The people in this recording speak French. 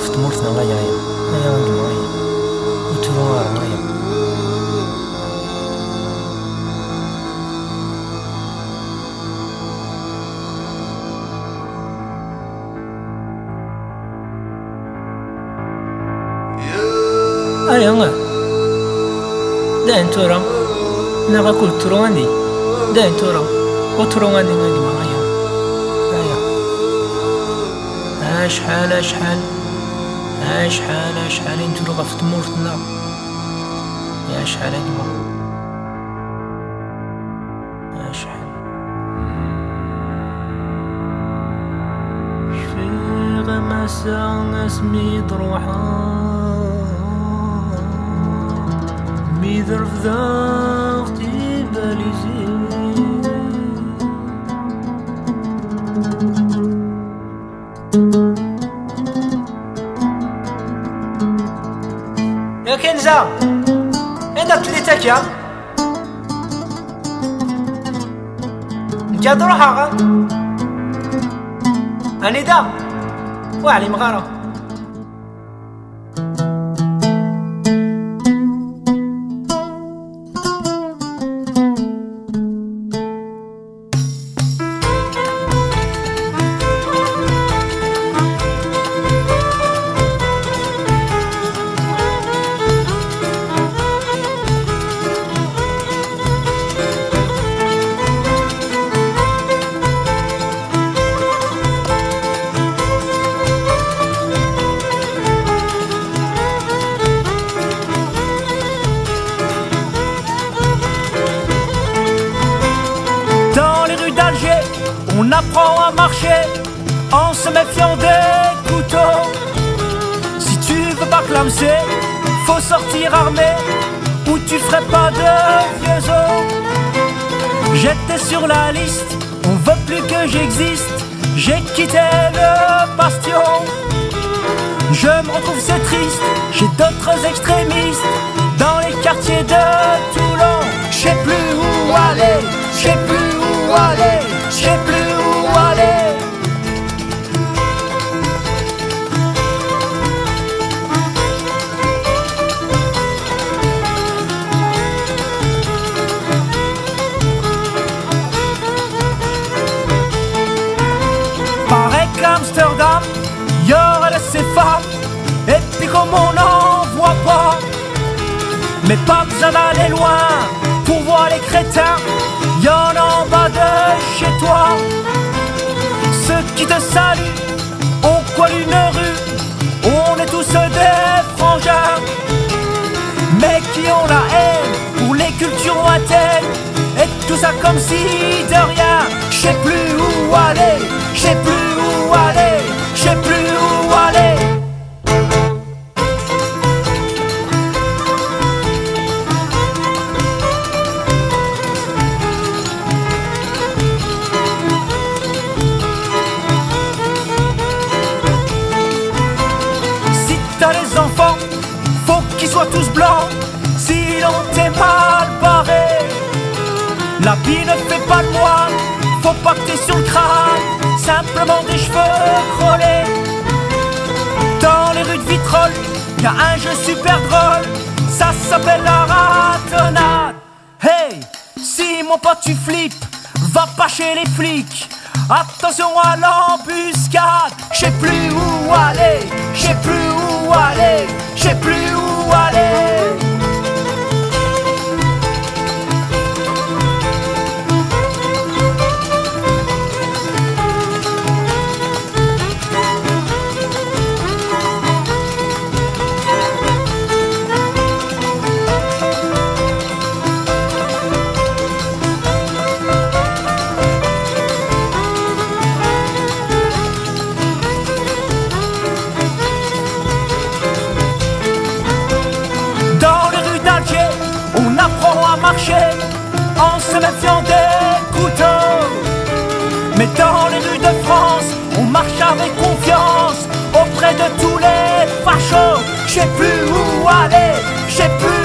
في تمرتنا غاية غاية غاية وانت غاية وتروار غاية أيا غا دا انتورا نغا كل ترواندي. دا انتورا وترواندي نادي مغايا غاية شحال شحال شحال شحال انتو لغا في تمورتنا يا شحال انتو مسا اسمي تروحا ميدر في ذا بالي زين. يا كنزة أين تليتك يا نجا روحها أني دا وعلي مغارة on apprend à marcher en se méfiant des couteaux. Si tu veux pas clamser, faut sortir armé ou tu ferais pas de vieux os. J'étais sur la liste, on veut plus que j'existe. J'ai quitté le bastion. Je me retrouve, c'est triste, j'ai d'autres extrémistes dans les quartiers de Toulon. Je sais plus où aller, je sais plus où aller, je sais plus mais pas besoin d'aller loin pour voir les crétins, y en a en bas de chez toi. Ceux qui te saluent, on colle une rue, on est tous des frangins, mais qui ont la haine pour les cultures lointaines, et tout ça comme si de rien. Je sais plus où aller, je sais plus La vie ne fait pas le moine, faut pas que t'aies sur le crâne, simplement des cheveux crôlés. Dans les rues de Vitrolles, y a un jeu super drôle, ça s'appelle la ratonnade. Hey, si mon pote tu flippes, va pas chez les flics. Attention à l'embuscade, je sais plus où aller, je sais plus où aller, je sais plus où aller. Marcher en se méfiant des couteaux. Mais dans les rues de France, on marche avec confiance auprès de tous les fachos. Je sais plus où aller, je sais plus